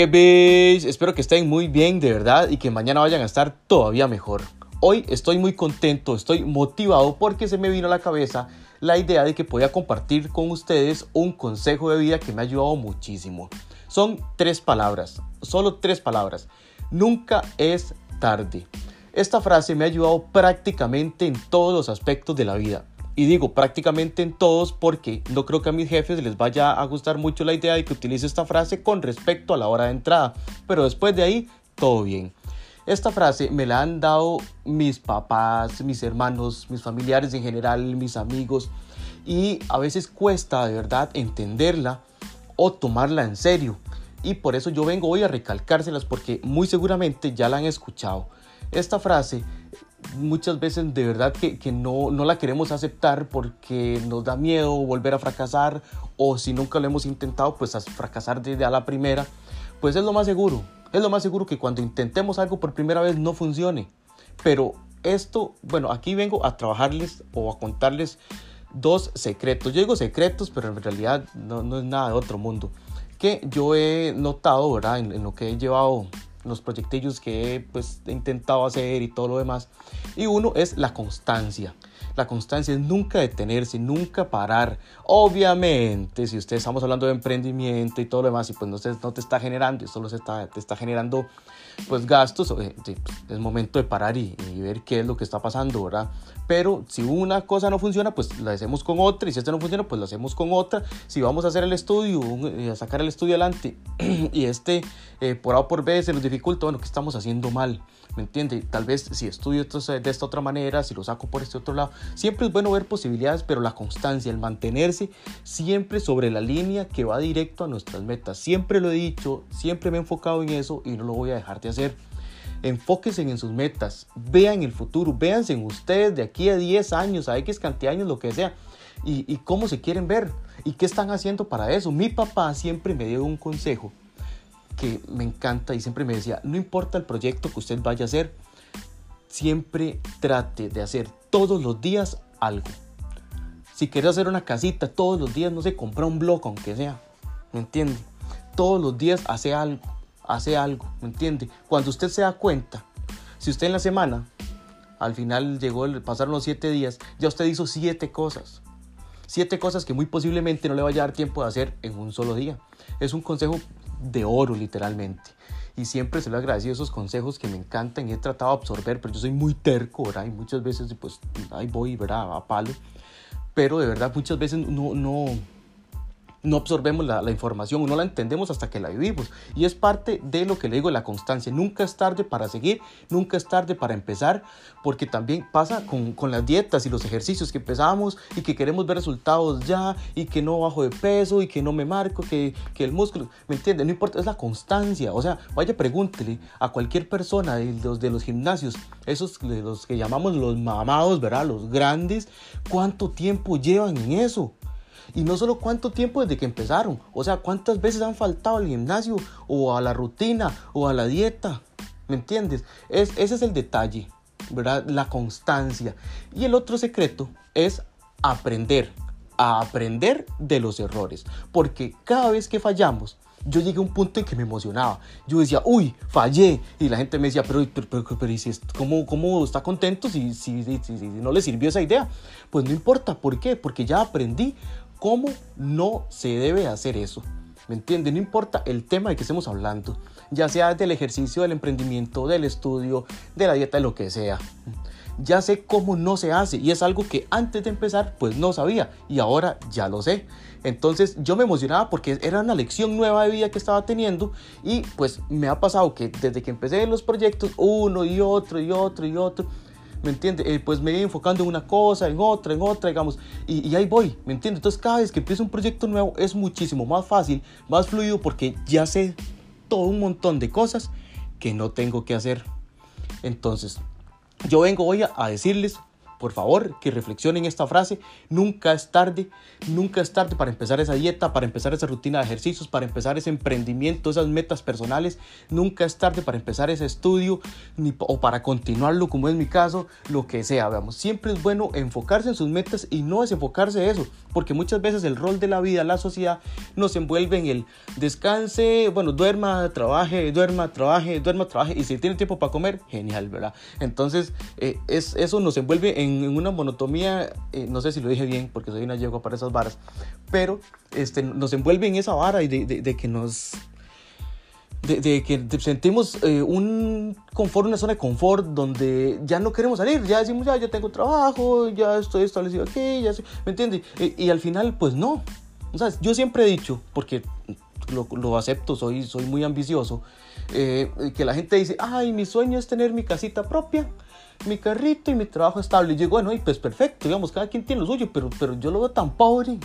¿Qué veis? Espero que estén muy bien de verdad y que mañana vayan a estar todavía mejor. Hoy estoy muy contento, estoy motivado porque se me vino a la cabeza la idea de que podía compartir con ustedes un consejo de vida que me ha ayudado muchísimo. Son tres palabras, solo tres palabras. Nunca es tarde. Esta frase me ha ayudado prácticamente en todos los aspectos de la vida. Y digo prácticamente en todos porque no creo que a mis jefes les vaya a gustar mucho la idea de que utilice esta frase con respecto a la hora de entrada. Pero después de ahí, todo bien. Esta frase me la han dado mis papás, mis hermanos, mis familiares en general, mis amigos. Y a veces cuesta de verdad entenderla o tomarla en serio. Y por eso yo vengo hoy a recalcárselas porque muy seguramente ya la han escuchado. Esta frase muchas veces de verdad que, no, no, la queremos aceptar porque nos da miedo volver a fracasar o si nunca lo hemos intentado, pues a fracasar desde a la primera, pues es lo más seguro. Es lo más seguro que cuando intentemos algo por primera vez no funcione. Pero esto, bueno, aquí vengo a trabajarles o a contarles dos secretos. Yo digo secretos, pero en realidad no, no es nada de otro mundo. Que yo he notado, ¿verdad? En, en lo que he llevado los proyectillos que he, pues, he intentado hacer y todo lo demás. Y uno es la constancia. La constancia es nunca detenerse, nunca parar. Obviamente, si usted estamos hablando de emprendimiento y todo lo demás, y pues no, te, no te está generando, y solo se está, te está generando pues gastos, eh, es momento de parar y, y, ver qué es lo que está pasando, ¿verdad? Pero si una cosa no funciona, pues la hacemos con otra, y si esta no funciona, pues la hacemos con otra. Si vamos a hacer el estudio, a sacar el estudio adelante, y este eh, por A o por B se nos dificulta, bueno, ¿qué estamos haciendo mal? ¿Me entiende? Tal vez si estudio esto de esta otra manera, si lo saco por este otro lado, siempre es bueno ver posibilidades, pero la constancia, el mantenerse siempre sobre la línea que va directo a nuestras metas. Siempre lo he dicho, siempre me he enfocado en eso y no lo voy a dejar de hacer. Enfóquense en sus metas, vean el futuro, véanse en ustedes de aquí a 10 años, a X cantidad de años, lo que sea, y, y cómo se quieren ver y qué están haciendo para eso. Mi papá siempre me dio un consejo que me encanta y siempre me decía, no importa el proyecto que usted vaya a hacer, siempre trate de hacer todos los días algo. Si quiere hacer una casita todos los días, no se compra un blog aunque sea, ¿me entiende? Todos los días hace algo, hace algo, ¿me entiende? Cuando usted se da cuenta, si usted en la semana, al final llegó, pasaron los siete días, ya usted hizo siete cosas. Siete cosas que muy posiblemente no le vaya a dar tiempo de hacer en un solo día. Es un consejo de oro literalmente. Y siempre se lo he agradecido esos consejos que me encantan y he tratado de absorber, pero yo soy muy terco, ¿verdad? Y muchas veces, pues, ahí voy, ¿verdad? A palo. Pero de verdad, muchas veces no, no, no absorbemos la, información, no la entendemos hasta que la vivimos. Y es parte de lo que le digo, la constancia. Nunca es tarde para seguir, nunca es tarde para empezar, porque también pasa con, con las dietas y los ejercicios que empezamos y que queremos ver resultados ya y que no bajo de peso y que no me marco, que, que el músculo, ¿me entiende? No importa, es la constancia. O sea, vaya, pregúntele a cualquier persona de los, de los gimnasios, esos de los que llamamos los mamados, ¿verdad? Los grandes, ¿cuánto tiempo llevan en eso? Y no solo cuánto tiempo desde que empezaron, o sea, cuántas veces han faltado al gimnasio o a la rutina o a la dieta. ¿Me entiendes? Es, ese es el detalle, ¿verdad? La constancia. Y el otro secreto es aprender, a aprender de los errores. Porque cada vez que fallamos, yo llegué a un punto en que me emocionaba. Yo decía, uy, fallé. Y la gente me decía, pero, pero, pero, pero ¿cómo, ¿cómo, está contento si, si, si, si, no le sirvió esa idea? Pues no importa, ¿por qué? Porque ya aprendí cómo no se debe hacer eso. ¿Me entiende? No importa el tema de que estemos hablando, ya sea del ejercicio, del emprendimiento, del estudio, de la dieta, de lo que sea. Ya sé cómo no se hace y es algo que antes de empezar pues no sabía y ahora ya lo sé. Entonces yo me emocionaba porque era una lección nueva de vida que estaba teniendo y pues me ha pasado que desde que empecé los proyectos uno y otro y otro y otro ¿me entiende? Eh, pues me voy enfocando en una cosa, en otra, en otra, digamos, y, ahí voy, ¿me entiende? Entonces cada vez que empiezo un proyecto nuevo es muchísimo más fácil, más fluido, porque ya sé todo un montón de cosas que no tengo que hacer. Entonces, yo vengo hoy a, decirles por favor, que reflexionen esta frase. Nunca es tarde, nunca es tarde para empezar esa dieta, para empezar esa rutina de ejercicios, para empezar ese emprendimiento, esas metas personales. Nunca es tarde para empezar ese estudio ni, o para continuarlo, como es mi caso, lo que sea. Veamos, siempre es bueno enfocarse en sus metas y no desenfocarse de eso, porque muchas veces el rol de la vida, la sociedad, nos envuelve en el descanse, bueno, duerma, trabaje, duerma, trabaje, duerma, trabaje, y si tiene tiempo para comer, genial, ¿verdad? Entonces, eh, es, eso nos envuelve en en, una monotomía, eh, no sé si lo dije bien porque soy una yegua para esas varas, pero este, nos envuelve en esa vara y de, que nos... De, que sentimos eh, un confort, una zona de confort donde ya no queremos salir, ya decimos, ya, ya tengo trabajo, ya estoy establecido aquí, ya ¿me entiendes? Y, al final, pues no. O sea, yo siempre he dicho, porque lo, lo acepto, soy, soy muy ambicioso, eh, que la gente dice, ay, mi sueño es tener mi casita propia mi carrito y mi trabajo estable. Y yo, bueno, y pues perfecto, digamos, cada quien tiene lo suyo, pero, pero yo lo veo tan pobre.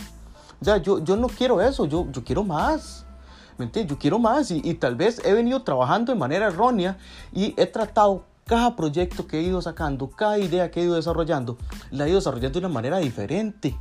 O sea, yo, yo no quiero eso, yo, yo quiero más. ¿Me entiendes? Yo quiero más y, y tal vez he venido trabajando de manera errónea y he tratado cada proyecto que he ido sacando, cada idea que he ido desarrollando, la he ido desarrollando de una manera diferente.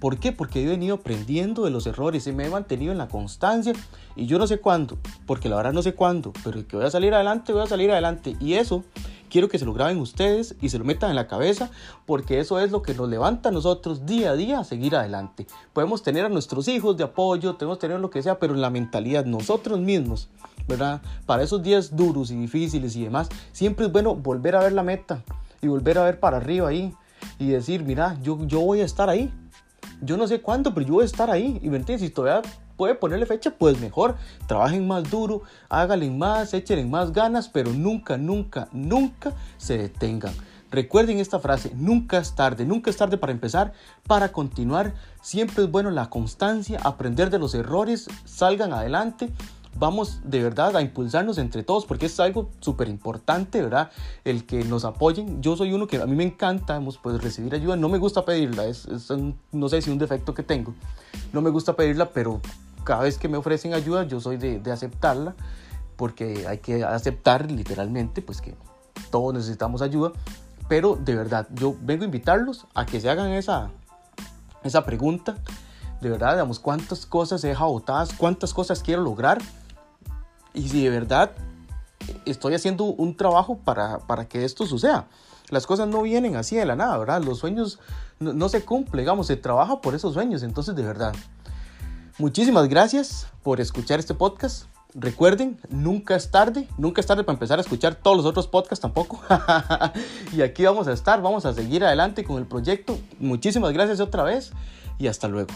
¿Por qué? Porque he venido aprendiendo de los errores y me he mantenido en la constancia y yo no sé cuándo, porque la verdad no sé cuándo, pero que voy a salir adelante, voy a salir adelante y eso quiero que se lo graben ustedes y se lo metan en la cabeza porque eso es lo que nos levanta a nosotros día a día a seguir adelante. Podemos tener a nuestros hijos de apoyo, tenemos tener lo que sea, pero en la mentalidad nosotros mismos, ¿verdad? Para esos días duros y difíciles y demás, siempre es bueno volver a ver la meta y volver a ver para arriba ahí y decir, mira, yo, yo voy a estar ahí. Yo no sé cuándo, pero yo voy a estar ahí. Y me entiendes, si todavía puede ponerle fecha, pues mejor. Trabajen más duro, háganle más, echen más ganas, pero nunca, nunca, nunca se detengan. Recuerden esta frase, nunca es tarde, nunca es tarde para empezar, para continuar. Siempre es bueno la constancia, aprender de los errores, salgan adelante. Vamos de verdad a impulsarnos entre todos porque es algo súper importante, ¿verdad? El que nos apoyen. Yo soy uno que a mí me encanta pues, recibir ayuda. No me gusta pedirla, es, no sé si un defecto que tengo. No me gusta pedirla, pero cada vez que me ofrecen ayuda yo soy de, aceptarla porque hay que aceptar literalmente pues que todos necesitamos ayuda pero de verdad yo vengo a invitarlos a que se hagan esa esa pregunta de verdad digamos cuántas cosas he dejado botadas cuántas cosas quiero lograr y si de verdad estoy haciendo un trabajo para, para que esto suceda las cosas no vienen así de la nada verdad los sueños no, no se cumplen digamos se trabaja por esos sueños entonces de verdad Muchísimas gracias por escuchar este podcast. Recuerden, nunca es tarde, nunca es tarde para empezar a escuchar todos los otros podcasts tampoco. y aquí vamos a estar, vamos a seguir adelante con el proyecto. Muchísimas gracias otra vez y hasta luego.